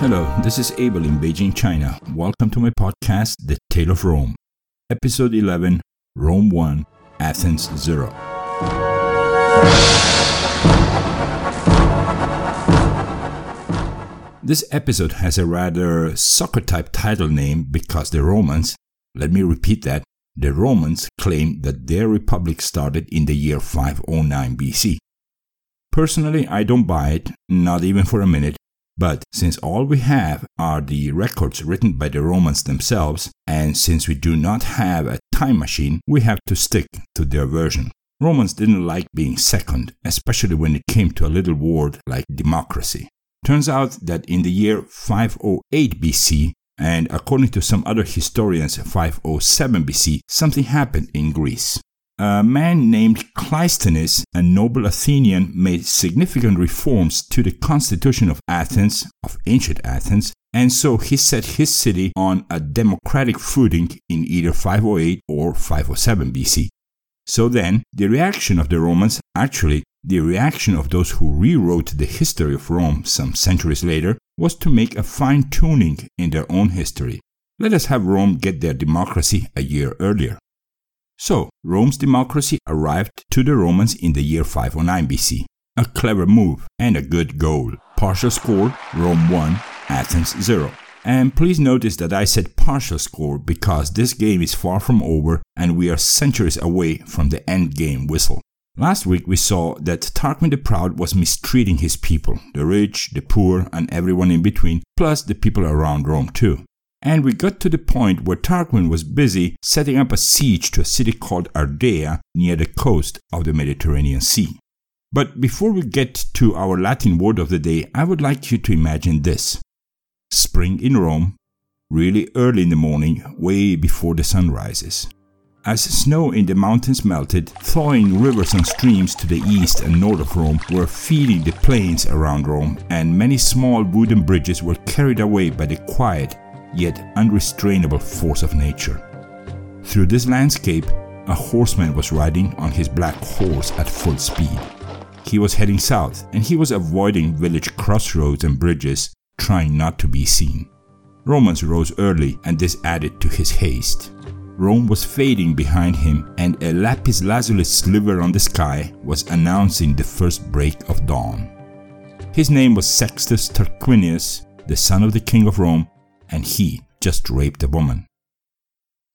Hello, this is Abel in Beijing, China. Welcome to my podcast, The Tale of Rome. Episode 11 Rome 1, Athens 0. This episode has a rather soccer type title name because the Romans, let me repeat that, the Romans claim that their republic started in the year 509 BC. Personally, I don't buy it, not even for a minute, but since all we have are the records written by the Romans themselves, and since we do not have a time machine, we have to stick to their version. Romans didn't like being second, especially when it came to a little word like democracy. Turns out that in the year 508 BC, and according to some other historians, 507 BC, something happened in Greece. A man named Kleisthenes, a noble Athenian, made significant reforms to the constitution of Athens, of ancient Athens, and so he set his city on a democratic footing in either 508 or 507 BC. So then, the reaction of the Romans, actually, the reaction of those who rewrote the history of Rome some centuries later, was to make a fine tuning in their own history. Let us have Rome get their democracy a year earlier. So, Rome's democracy arrived to the Romans in the year 509 BC. A clever move and a good goal. Partial score Rome 1, Athens 0. And please notice that I said partial score because this game is far from over and we are centuries away from the end game whistle. Last week we saw that Tarquin the Proud was mistreating his people, the rich, the poor, and everyone in between, plus the people around Rome too. And we got to the point where Tarquin was busy setting up a siege to a city called Ardea near the coast of the Mediterranean Sea. But before we get to our Latin word of the day, I would like you to imagine this spring in Rome, really early in the morning, way before the sun rises. As snow in the mountains melted, thawing rivers and streams to the east and north of Rome were feeding the plains around Rome, and many small wooden bridges were carried away by the quiet yet unrestrainable force of nature. Through this landscape, a horseman was riding on his black horse at full speed. He was heading south, and he was avoiding village crossroads and bridges, trying not to be seen. Romans rose early, and this added to his haste. Rome was fading behind him, and a lapis lazuli sliver on the sky was announcing the first break of dawn. His name was Sextus Tarquinius, the son of the king of Rome, and he just raped a woman.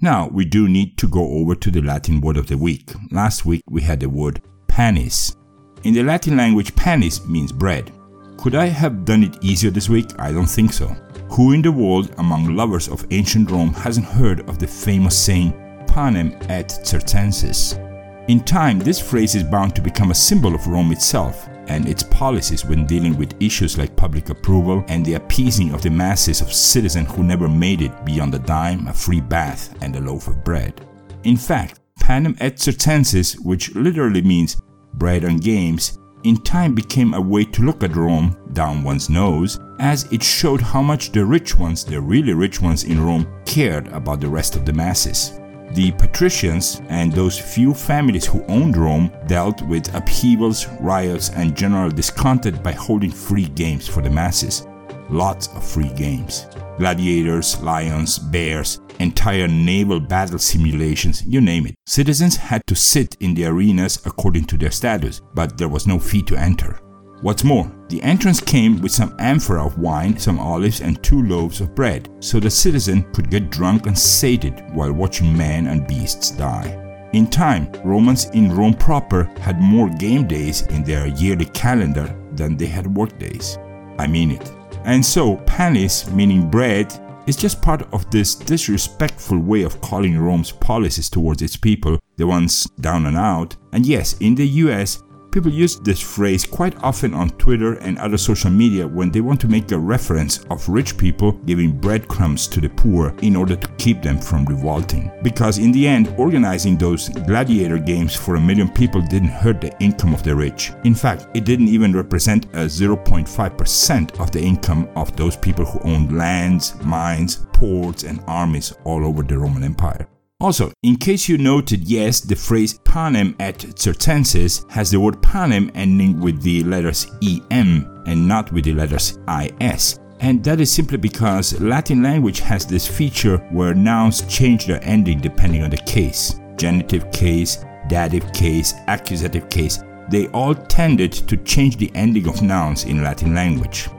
Now, we do need to go over to the Latin word of the week. Last week we had the word panis. In the Latin language, panis means bread. Could I have done it easier this week? I don't think so. Who in the world among lovers of ancient Rome hasn't heard of the famous saying, panem et circenses? In time, this phrase is bound to become a symbol of Rome itself, and its policies when dealing with issues like public approval and the appeasing of the masses of citizens who never made it beyond a dime, a free bath, and a loaf of bread. In fact, panem et circenses, which literally means bread and games, in time became a way to look at Rome down one's nose, as it showed how much the rich ones, the really rich ones in Rome, cared about the rest of the masses. The patricians and those few families who owned Rome dealt with upheavals, riots, and general discontent by holding free games for the masses. Lots of free games. Gladiators, lions, bears, entire naval battle simulations, you name it. Citizens had to sit in the arenas according to their status, but there was no fee to enter. What's more, the entrance came with some amphora of wine, some olives, and two loaves of bread, so the citizen could get drunk and sated while watching men and beasts die. In time, Romans in Rome proper had more game days in their yearly calendar than they had work days. I mean it. And so, panis, meaning bread, is just part of this disrespectful way of calling Rome's policies towards its people, the ones down and out. And yes, in the US, People use this phrase quite often on Twitter and other social media when they want to make a reference of rich people giving breadcrumbs to the poor in order to keep them from revolting. Because in the end, organizing those gladiator games for a million people didn't hurt the income of the rich. In fact, it didn't even represent a 0.5% of the income of those people who owned lands, mines, ports, and armies all over the Roman Empire. Also, in case you noted, yes, the phrase panem et circenses has the word panem ending with the letters em and not with the letters is. And that is simply because Latin language has this feature where nouns change their ending depending on the case genitive case, dative case, accusative case. They all tended to change the ending of nouns in Latin language.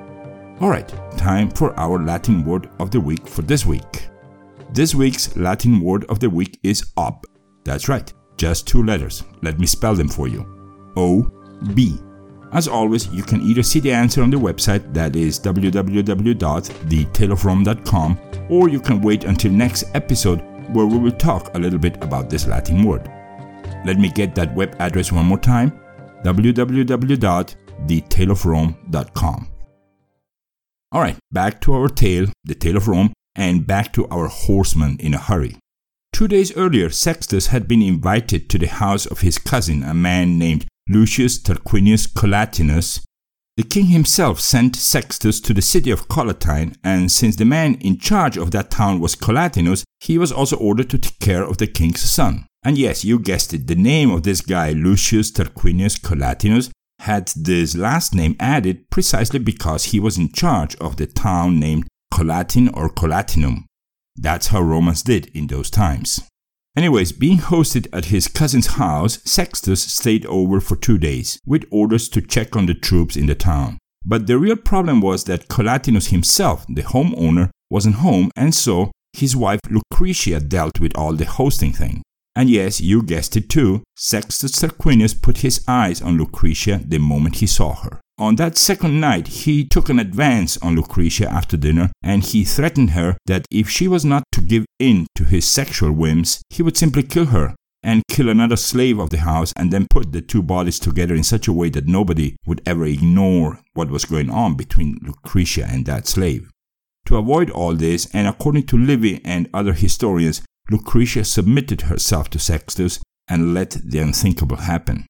Alright, time for our Latin word of the week for this week. This week's Latin word of the week is ob. That's right, just two letters. Let me spell them for you O B. As always, you can either see the answer on the website that is www.thetaleofrome.com or you can wait until next episode where we will talk a little bit about this Latin word. Let me get that web address one more time www.thetaleofrome.com. All right, back to our tale, the tale of Rome, and back to our horsemen in a hurry. Two days earlier, Sextus had been invited to the house of his cousin, a man named Lucius Tarquinius Collatinus. The king himself sent Sextus to the city of Collatine, and since the man in charge of that town was Collatinus, he was also ordered to take care of the king's son. And yes, you guessed it, the name of this guy, Lucius Tarquinius Collatinus, had this last name added precisely because he was in charge of the town named Collatin or Collatinum. That's how Romans did in those times. Anyways, being hosted at his cousin's house, Sextus stayed over for two days, with orders to check on the troops in the town. But the real problem was that Collatinus himself, the homeowner, wasn't home, and so his wife Lucretia dealt with all the hosting thing. And yes, you guessed it too, Sextus Tarquinius put his eyes on Lucretia the moment he saw her. On that second night, he took an advance on Lucretia after dinner and he threatened her that if she was not to give in to his sexual whims, he would simply kill her and kill another slave of the house and then put the two bodies together in such a way that nobody would ever ignore what was going on between Lucretia and that slave. To avoid all this, and according to Livy and other historians, Lucretia submitted herself to Sextus and let the unthinkable happen.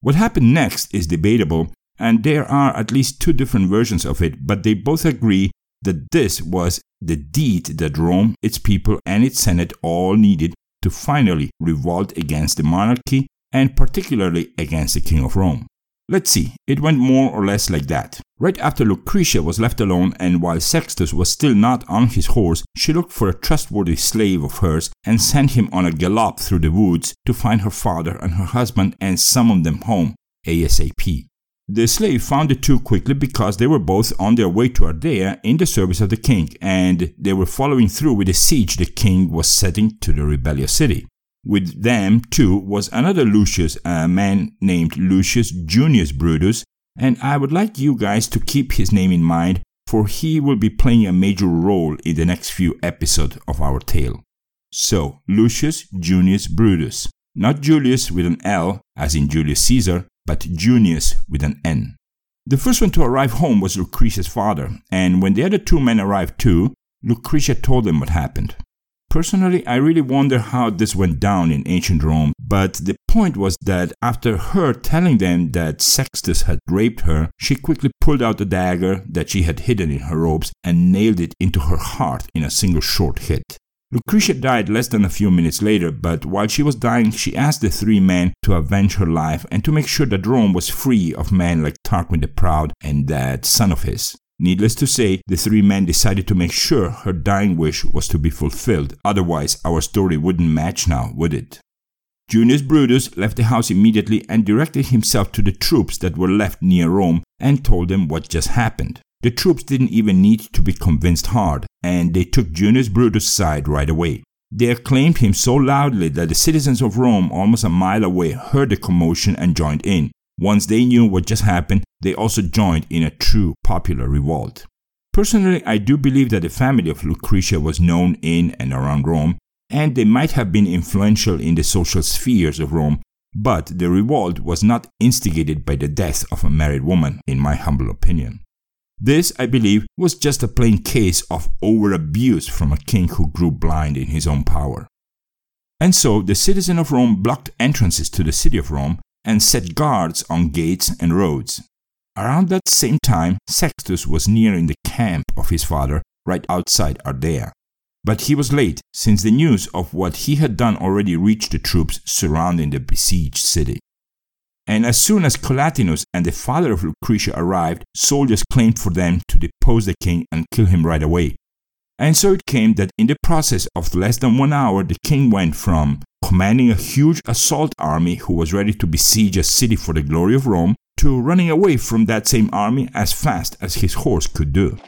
What happened next is debatable, and there are at least two different versions of it, but they both agree that this was the deed that Rome, its people, and its Senate all needed to finally revolt against the monarchy and particularly against the King of Rome. Let's see, it went more or less like that. Right after Lucretia was left alone, and while Sextus was still not on his horse, she looked for a trustworthy slave of hers and sent him on a gallop through the woods to find her father and her husband and summon them home ASAP. The slave found the two quickly because they were both on their way to Ardea in the service of the king, and they were following through with the siege the king was setting to the rebellious city. With them, too, was another Lucius, a man named Lucius Junius Brutus, and I would like you guys to keep his name in mind, for he will be playing a major role in the next few episodes of our tale. So, Lucius Junius Brutus, not Julius with an L, as in Julius Caesar, but Junius with an N. The first one to arrive home was Lucretia's father, and when the other two men arrived too, Lucretia told them what happened. Personally, I really wonder how this went down in ancient Rome, but the point was that after her telling them that Sextus had raped her, she quickly pulled out the dagger that she had hidden in her robes and nailed it into her heart in a single short hit. Lucretia died less than a few minutes later, but while she was dying, she asked the three men to avenge her life and to make sure that Rome was free of men like Tarquin the Proud and that son of his. Needless to say, the three men decided to make sure her dying wish was to be fulfilled, otherwise, our story wouldn't match now, would it? Junius Brutus left the house immediately and directed himself to the troops that were left near Rome and told them what just happened. The troops didn't even need to be convinced hard, and they took Junius Brutus' side right away. They acclaimed him so loudly that the citizens of Rome, almost a mile away, heard the commotion and joined in. Once they knew what just happened, they also joined in a true popular revolt. Personally, I do believe that the family of Lucretia was known in and around Rome, and they might have been influential in the social spheres of Rome, but the revolt was not instigated by the death of a married woman, in my humble opinion. This, I believe, was just a plain case of over abuse from a king who grew blind in his own power. And so the citizens of Rome blocked entrances to the city of Rome and set guards on gates and roads. Around that same time, Sextus was nearing the camp of his father right outside Ardea. But he was late, since the news of what he had done already reached the troops surrounding the besieged city. And as soon as Collatinus and the father of Lucretia arrived, soldiers claimed for them to depose the king and kill him right away. And so it came that in the process of less than one hour, the king went from commanding a huge assault army who was ready to besiege a city for the glory of Rome to running away from that same army as fast as his horse could do.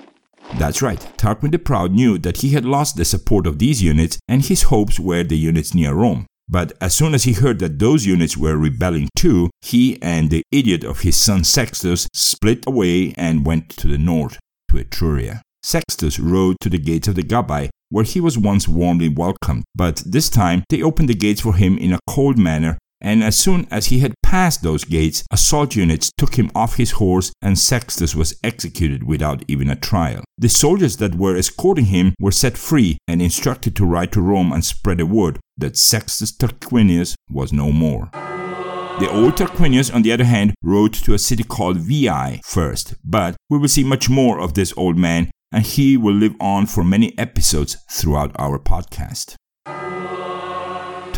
That's right, Tarquin the Proud knew that he had lost the support of these units and his hopes were the units near Rome. But as soon as he heard that those units were rebelling too, he and the idiot of his son Sextus split away and went to the north, to Etruria. Sextus rode to the gates of the Gabii, where he was once warmly welcomed, but this time they opened the gates for him in a cold manner and as soon as he had passed those gates, assault units took him off his horse and Sextus was executed without even a trial. The soldiers that were escorting him were set free and instructed to ride to Rome and spread the word that Sextus Tarquinius was no more. The old Tarquinius, on the other hand, rode to a city called Veii first, but we will see much more of this old man, and he will live on for many episodes throughout our podcast.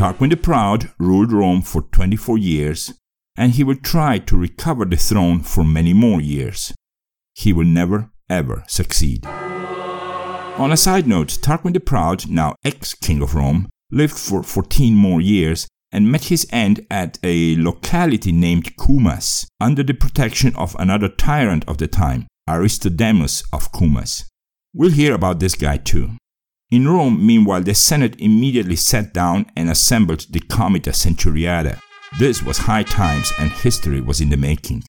Tarquin the Proud ruled Rome for 24 years, and he will try to recover the throne for many more years. He will never, ever succeed. On a side note, Tarquin the Proud, now ex King of Rome, lived for 14 more years and met his end at a locality named Cumas, under the protection of another tyrant of the time, Aristodemus of Cumas. We'll hear about this guy too. In Rome, meanwhile, the Senate immediately sat down and assembled the Comitia Centuriata. This was high times and history was in the making.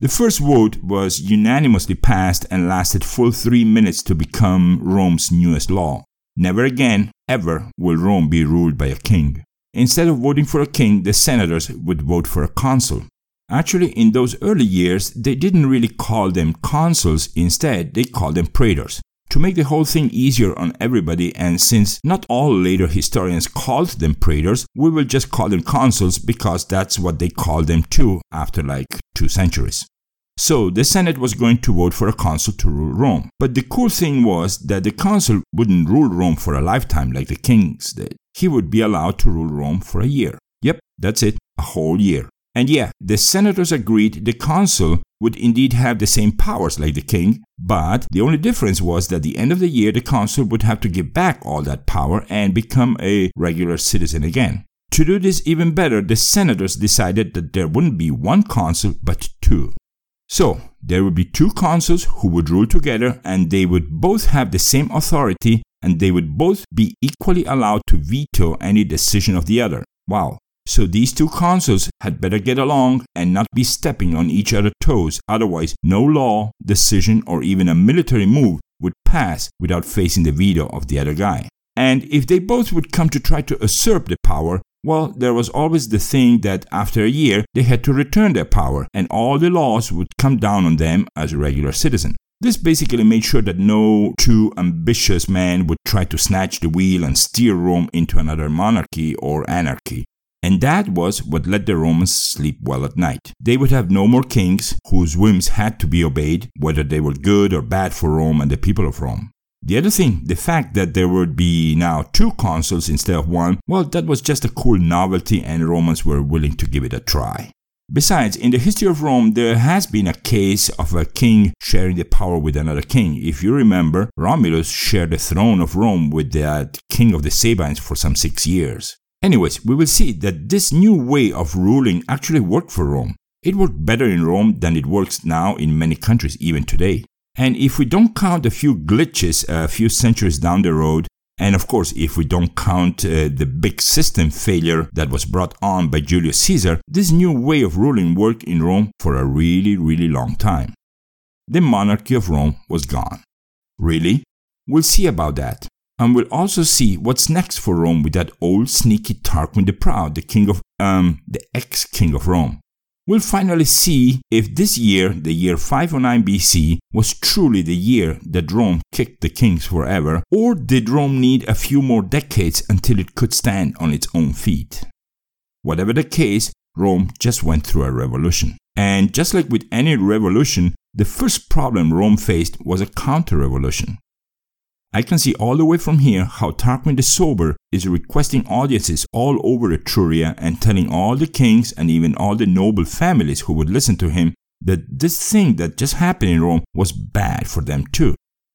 The first vote was unanimously passed and lasted full three minutes to become Rome's newest law. Never again, ever, will Rome be ruled by a king. Instead of voting for a king, the senators would vote for a consul. Actually, in those early years, they didn't really call them consuls, instead, they called them praetors. To make the whole thing easier on everybody, and since not all later historians called them praetors, we will just call them consuls because that's what they called them too after like two centuries. So the Senate was going to vote for a consul to rule Rome. But the cool thing was that the consul wouldn't rule Rome for a lifetime like the kings did. He would be allowed to rule Rome for a year. Yep, that's it, a whole year. And yeah, the senators agreed the consul would indeed have the same powers like the king, but the only difference was that at the end of the year the consul would have to give back all that power and become a regular citizen again. To do this even better, the senators decided that there wouldn't be one consul but two. So, there would be two consuls who would rule together and they would both have the same authority and they would both be equally allowed to veto any decision of the other. Wow, so these two consuls had better get along and not be stepping on each other's toes, otherwise, no law, decision, or even a military move would pass without facing the veto of the other guy. And if they both would come to try to usurp the power, well, there was always the thing that after a year they had to return their power and all the laws would come down on them as a regular citizen. This basically made sure that no too ambitious man would try to snatch the wheel and steer Rome into another monarchy or anarchy. And that was what let the Romans sleep well at night. They would have no more kings whose whims had to be obeyed, whether they were good or bad for Rome and the people of Rome. The other thing, the fact that there would be now two consuls instead of one, well, that was just a cool novelty and Romans were willing to give it a try. Besides, in the history of Rome, there has been a case of a king sharing the power with another king. If you remember, Romulus shared the throne of Rome with that king of the Sabines for some six years. Anyways, we will see that this new way of ruling actually worked for Rome. It worked better in Rome than it works now in many countries, even today. And if we don't count a few glitches a few centuries down the road, and of course, if we don't count uh, the big system failure that was brought on by Julius Caesar, this new way of ruling worked in Rome for a really, really long time. The monarchy of Rome was gone. Really? We'll see about that. And we'll also see what's next for Rome with that old sneaky Tarquin the Proud, the king of, um, the ex-king of Rome. We'll finally see if this year, the year 509 BC, was truly the year that Rome kicked the kings forever, or did Rome need a few more decades until it could stand on its own feet? Whatever the case, Rome just went through a revolution. And just like with any revolution, the first problem Rome faced was a counter revolution. I can see all the way from here how Tarquin the Sober is requesting audiences all over Etruria and telling all the kings and even all the noble families who would listen to him that this thing that just happened in Rome was bad for them too.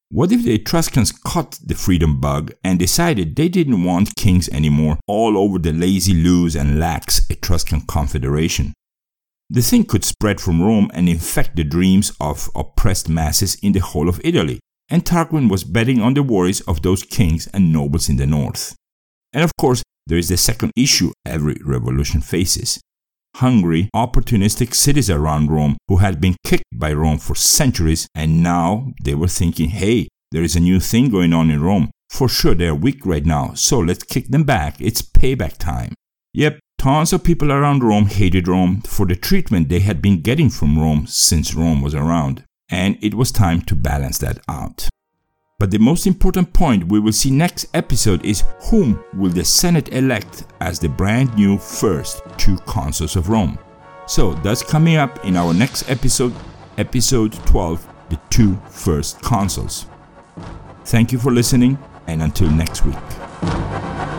What if the Etruscans caught the freedom bug and decided they didn't want kings anymore all over the lazy, loose, and lax Etruscan confederation? The thing could spread from Rome and infect the dreams of oppressed masses in the whole of Italy, and Tarquin was betting on the worries of those kings and nobles in the north. And of course, there is the second issue every revolution faces. Hungry, opportunistic cities around Rome who had been kicked by Rome for centuries, and now they were thinking, hey, there is a new thing going on in Rome. For sure, they're weak right now, so let's kick them back. It's payback time. Yep, tons of people around Rome hated Rome for the treatment they had been getting from Rome since Rome was around and it was time to balance that out. But the most important point we will see next episode is whom will the Senate elect as the brand new first two consuls of Rome. So that's coming up in our next episode, episode 12, the two first consuls. Thank you for listening and until next week.